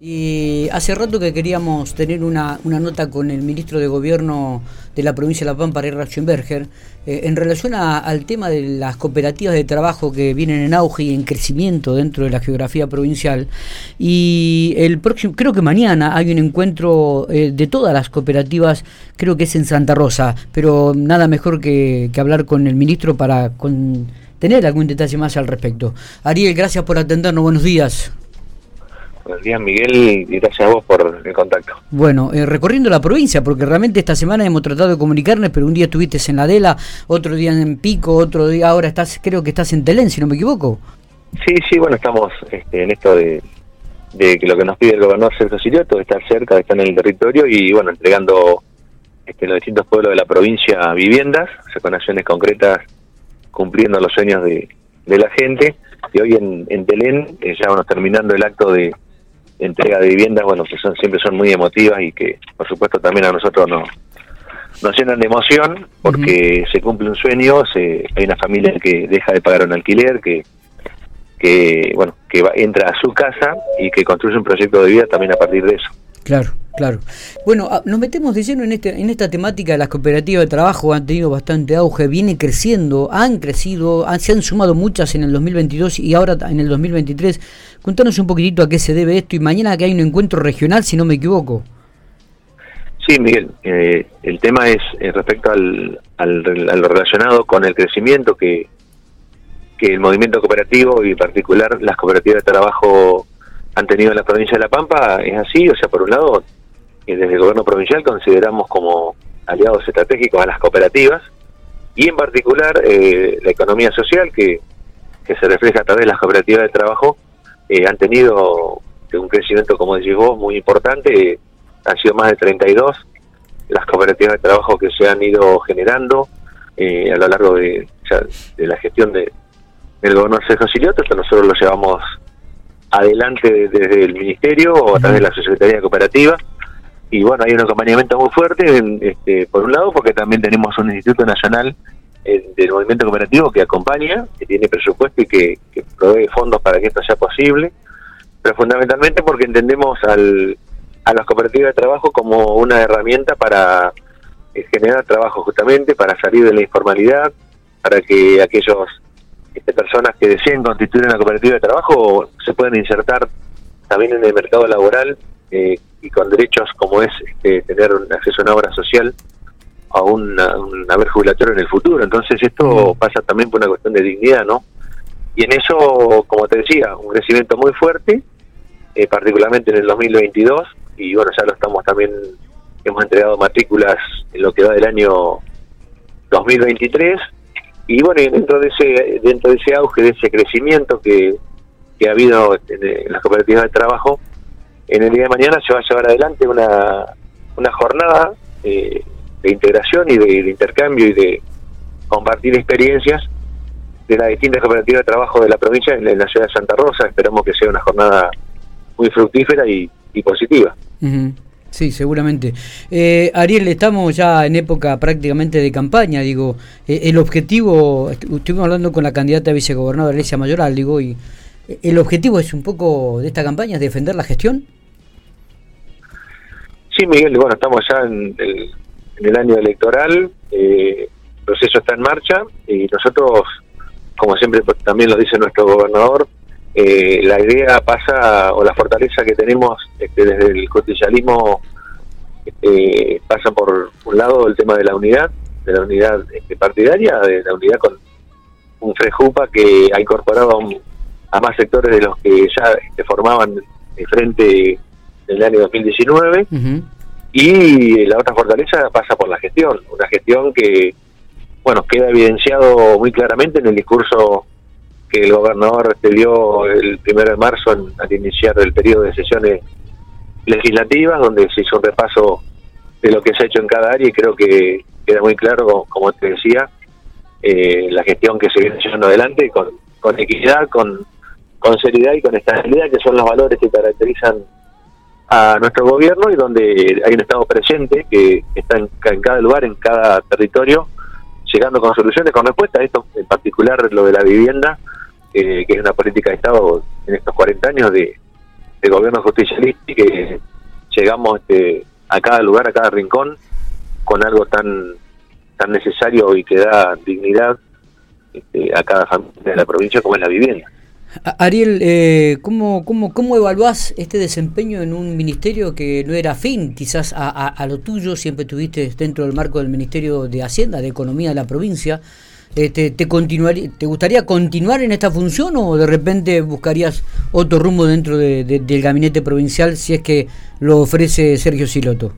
Y hace rato que queríamos tener una, una, nota con el ministro de Gobierno de la provincia de La Pampa, Ray Rachenberger, eh, en relación al tema de las cooperativas de trabajo que vienen en auge y en crecimiento dentro de la geografía provincial. Y el próximo, creo que mañana hay un encuentro eh, de todas las cooperativas, creo que es en Santa Rosa, pero nada mejor que, que hablar con el ministro para con, tener algún detalle más al respecto. Ariel, gracias por atendernos, buenos días. Buenos días, Miguel, y gracias a vos por el contacto. Bueno, eh, recorriendo la provincia, porque realmente esta semana hemos tratado de comunicarnos, pero un día estuviste en la Dela, otro día en Pico, otro día ahora estás, creo que estás en Telén, si no me equivoco. Sí, sí, bueno, estamos este, en esto de, que lo que nos pide el gobernador Sergio Sirioto, estar cerca, de estar en el territorio y, bueno, entregando este, en los distintos pueblos de la provincia viviendas, o sea, con acciones concretas, cumpliendo los sueños de, la gente. Y hoy en, en Telén, eh, ya vamos terminando el acto de entrega de viviendas, bueno, que son, siempre son muy emotivas y que, por supuesto, también a nosotros nos, nos llenan de emoción porque se cumple un sueño, se, hay una familia que deja de pagar un alquiler, que, que bueno, que entra a su casa y que construye un proyecto de vida también a partir de eso. Claro, claro. Bueno, ah, nos metemos de lleno en, este, en esta temática las cooperativas de trabajo, han tenido bastante auge, viene creciendo, han crecido, se han sumado muchas en el 2022 y ahora en el 2023. Contanos un poquitito a qué se debe esto y mañana que hay un encuentro regional, si no me equivoco. Sí, Miguel, eh, el tema es eh, respecto al, al, relacionado con el crecimiento que, que el movimiento cooperativo y en particular las cooperativas de trabajo han tenido en la provincia de La Pampa, es así, o sea, por un lado, eh, desde el gobierno provincial consideramos como aliados estratégicos a las cooperativas y en particular eh, la economía social que, que se refleja a través de las cooperativas de trabajo eh, han tenido un crecimiento, como decís vos, muy importante, han sido más de 32 las cooperativas de trabajo que se han ido generando a lo largo de, de la gestión de, del gobernador Sergio Silioto, esto nosotros lo llevamos adelante desde el ministerio o a través de la Secretaría Cooperativa. Y bueno, hay un acompañamiento muy fuerte, este, por un lado, porque también tenemos un Instituto Nacional eh, del Movimiento Cooperativo que acompaña, que tiene presupuesto y que, provee fondos para que esto sea posible, pero fundamentalmente porque entendemos al, a las cooperativas de trabajo como una herramienta para eh, generar trabajo justamente, para salir de la informalidad, para que aquellos este, personas que deseen constituir una cooperativa de trabajo se pueden insertar también en el mercado laboral eh, y con derechos como es este, tener un acceso a una obra social a un haber jubilatorio en el futuro. Entonces esto pasa también por una cuestión de dignidad, ¿no? Y en eso, como te decía, un crecimiento muy fuerte, eh, particularmente en el 2022, y bueno, ya lo estamos también, hemos entregado matrículas en lo que va del año 2023, y bueno, dentro de ese dentro de ese auge, de ese crecimiento que, ha habido en, las cooperativas de trabajo, en el día de mañana se va a llevar adelante una, una jornada eh, de integración y de, intercambio y de compartir experiencias de las distintas cooperativas de trabajo de la provincia en, la ciudad de Santa Rosa. Esperamos que sea una jornada muy fructífera y, positiva. Sí, seguramente. Eh, Ariel, estamos ya en época prácticamente de campaña, digo, eh, el objetivo, estuvimos hablando con la candidata a vicegobernadora Alicia Mayoral, digo, y eh, el objetivo es un poco de esta campaña, es defender la gestión. Sí, Miguel, bueno, estamos ya en el, año electoral, el proceso está en marcha y nosotros, como siempre también lo dice nuestro gobernador, eh, la idea pasa, o la fortaleza que tenemos este, desde el justicialismo, este, pasa por un lado el tema de la unidad, de la unidad este, partidaria, de la unidad con un Frejupa que ha incorporado a, más sectores de los que ya este, formaban de frente en el año 2019. Y la otra fortaleza pasa por la gestión, una gestión que, bueno, queda evidenciado muy claramente en el discurso que el gobernador dio el primero de marzo al iniciar el periodo de sesiones legislativas, donde se hizo un repaso de lo que se ha hecho en cada área y creo que queda muy claro, como te decía, eh, la gestión que se viene llevando adelante con, con equidad, con, con seriedad y con estabilidad, que son los valores que caracterizan a nuestro gobierno y donde hay un Estado presente que está en, cada lugar, en cada territorio, llegando con soluciones, con respuestas. Esto en particular, lo de la vivienda, eh, que es una política de Estado en estos 40 años de, de gobierno justicialista y que llegamos este, a cada lugar, a cada rincón, con algo tan tan necesario y que da dignidad este, a cada familia de la provincia como es la vivienda. Ariel, eh, ¿cómo, cómo, ¿cómo evaluás este desempeño en un ministerio que no era afín quizás a, lo tuyo? Siempre estuviste dentro del marco del Ministerio de Hacienda, de Economía de la provincia. Este, ¿te, ¿Te gustaría continuar en esta función o de repente buscarías otro rumbo dentro del gabinete provincial si es que lo ofrece Sergio Siloto?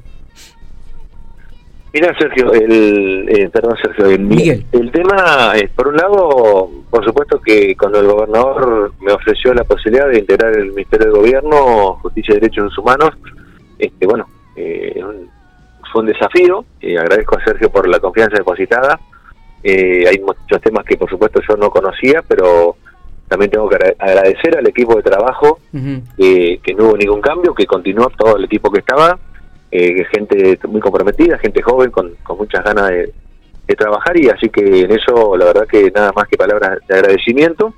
Mira, Sergio, el, eh, perdón, Sergio, el, Miguel. el tema es, por un lado, por supuesto que cuando el gobernador me ofreció la posibilidad de integrar el Ministerio de Gobierno, Justicia y Derechos Humanos, este, bueno, eh, fue un desafío, y agradezco a Sergio por la confianza depositada, eh, hay muchos temas que por supuesto yo no conocía, pero también tengo que agradecer al equipo de trabajo que no hubo ningún cambio, que continuó todo el equipo que estaba, eh, gente muy comprometida, gente joven con, con muchas ganas de, trabajar y así que en eso la verdad que nada más que palabras de agradecimiento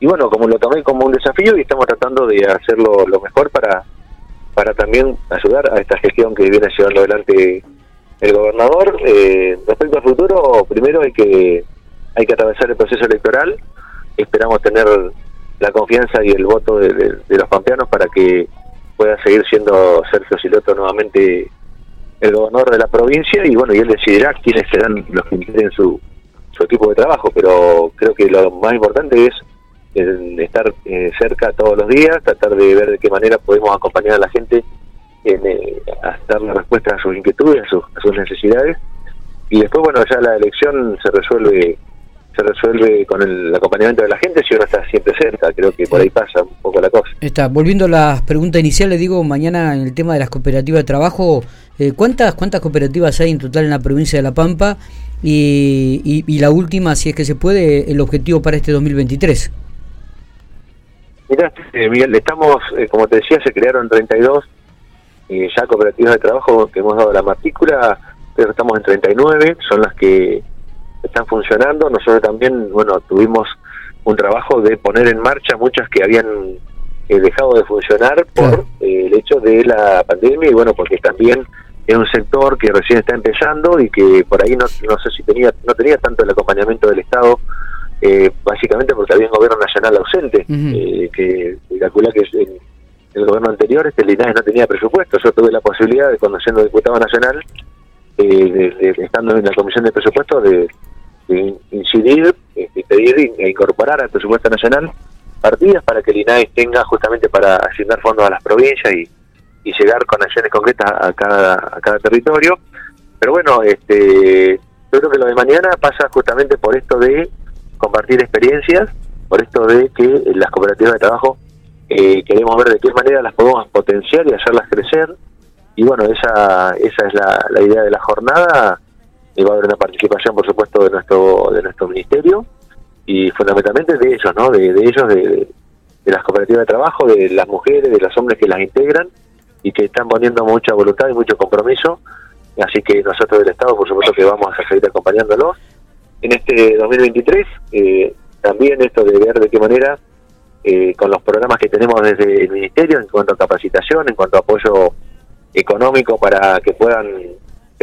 y bueno, como lo tomé como un desafío y estamos tratando de hacerlo lo mejor para, para también ayudar a esta gestión que viene llevando adelante el gobernador. Eh, respecto al futuro, primero hay que, hay que atravesar el proceso electoral, esperamos tener la confianza y el voto de, de los pampeanos para que pueda seguir siendo Sergio Siloto nuevamente el gobernador de la provincia y bueno, y él decidirá quiénes serán los que integren su, su equipo de trabajo, pero creo que lo más importante es estar eh, cerca todos los días, tratar de ver de qué manera podemos acompañar a la gente en, eh, a darle respuesta a sus inquietudes, a sus, a sus necesidades. Y después bueno, ya la elección se resuelve se resuelve con el acompañamiento de la gente si uno está siempre cerca. Creo que por ahí pasa un poco la cosa. Está. Volviendo a la pregunta inicial, le digo, mañana en el tema de las cooperativas de trabajo, eh, ¿cuántas, ¿cuántas cooperativas hay en total en la provincia de La Pampa? Y, y, la última, si es que se puede, el objetivo para este 2023. Mira, eh, Miguel, estamos, eh, como te decía, se crearon 32 ya cooperativas de trabajo que hemos dado la matrícula, pero estamos en 39, son las que están funcionando. Nosotros también, bueno, tuvimos un trabajo de poner en marcha muchas que habían eh, dejado de funcionar por eh, el hecho de la pandemia y bueno, porque también es un sector que recién está empezando y que por ahí no, no sé si tenía no tenía tanto el acompañamiento del Estado, eh, básicamente porque había un gobierno nacional ausente, que calcula que en el gobierno anterior este Linares no tenía presupuesto. Yo tuve la posibilidad de, cuando siendo diputado nacional, estando en la comisión de presupuesto, de de incidir, este, pedir e incorporar al presupuesto nacional partidas para que el INAE tenga justamente para asignar fondos a las provincias y, llegar con acciones concretas a cada, a cada territorio. Pero bueno, este, yo creo que lo de mañana pasa justamente por esto de compartir experiencias, por esto de que las cooperativas de trabajo eh, queremos ver de qué manera las podemos potenciar y hacerlas crecer. Y bueno, esa, esa es la, la idea de la jornada y va a haber una participación, por supuesto, de nuestro de nuestro ministerio y fundamentalmente de ellos, ¿no? De, ellos, de, las cooperativas de trabajo, de las mujeres, de los hombres que las integran y que están poniendo mucha voluntad y mucho compromiso. Así que nosotros del Estado, por supuesto, que vamos a seguir acompañándolos. En este 2023, eh, también esto de ver de qué manera, eh, con los programas que tenemos desde el Ministerio en cuanto a capacitación, en cuanto a apoyo económico para que puedan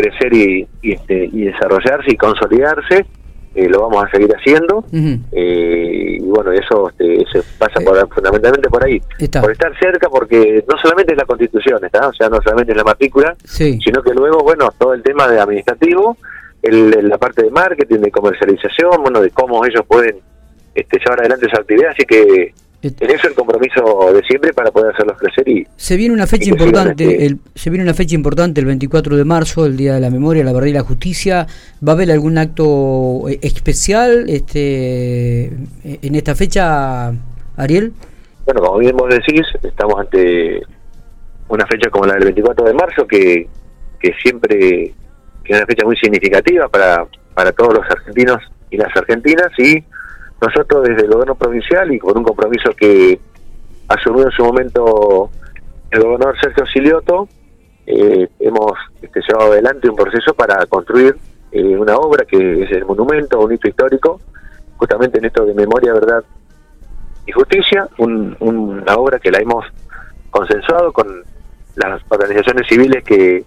crecer y, este, y desarrollarse y consolidarse, eh, lo vamos a seguir haciendo. eh, y bueno, eso este, se pasa por, fundamentalmente por ahí. Por estar cerca, porque no solamente es la constitución, ¿está? o sea, no solamente es la matrícula, sino que luego, bueno, todo el tema de administrativo, el, la parte de marketing, de comercialización, bueno, de cómo ellos pueden este, llevar adelante esa actividad. Así que en eso el compromiso de siempre para poder hacerlos crecer y se viene una fecha importante el, se viene una fecha importante el 24 de marzo el día de la memoria la verdad y la justicia. Va a haber algún acto eh, especial este en esta fecha Ariel bueno como bien vos decís estamos ante una fecha como la del 24 de marzo que que siempre que es una fecha muy significativa para para todos los argentinos y las argentinas y nosotros desde el gobierno provincial y con un compromiso que asumió en su momento el gobernador Sergio Silioto, eh, hemos este, llevado adelante un proceso para construir eh, una obra que es el monumento, un hito histórico, justamente en esto de memoria, verdad y justicia, una obra que la hemos consensuado con las organizaciones civiles que,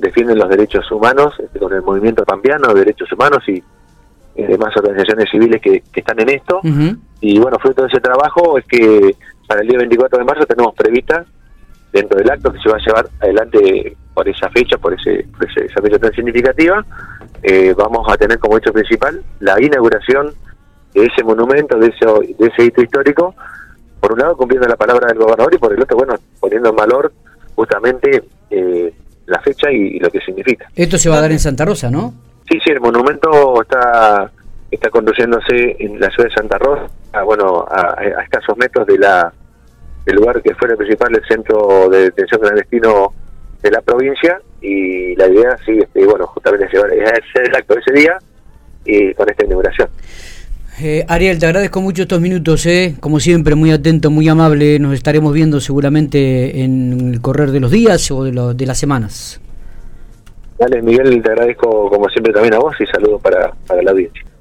defienden los derechos humanos, este, con el movimiento pampeano de derechos humanos y demás organizaciones civiles que, están en esto. Y bueno, fruto de ese trabajo es que para el día 24 de marzo tenemos prevista dentro del acto que se va a llevar adelante por esa fecha, por, ese, esa fecha tan significativa, eh, vamos a tener como hecho principal la inauguración de ese monumento, de ese, de ese hito histórico, por un lado cumpliendo la palabra del gobernador y por el otro, bueno, poniendo en valor justamente eh, la fecha y, lo que significa. Esto se va a dar en Santa Rosa, ¿no? Sí, sí, el monumento está está conduciéndose en la ciudad de Santa Rosa, a, bueno, a, escasos metros de la del lugar que fue el principal el centro de detención clandestino de la provincia y la idea sí, este, bueno, justamente llevar, hacer el acto ese día y con esta inauguración. Eh, Ariel, te agradezco mucho estos minutos, eh. como siempre, muy atento, muy amable. Nos estaremos viendo seguramente en el correr de los días o de, de las semanas. Dale, Miguel, te agradezco como siempre también a vos y saludos para, para la audiencia.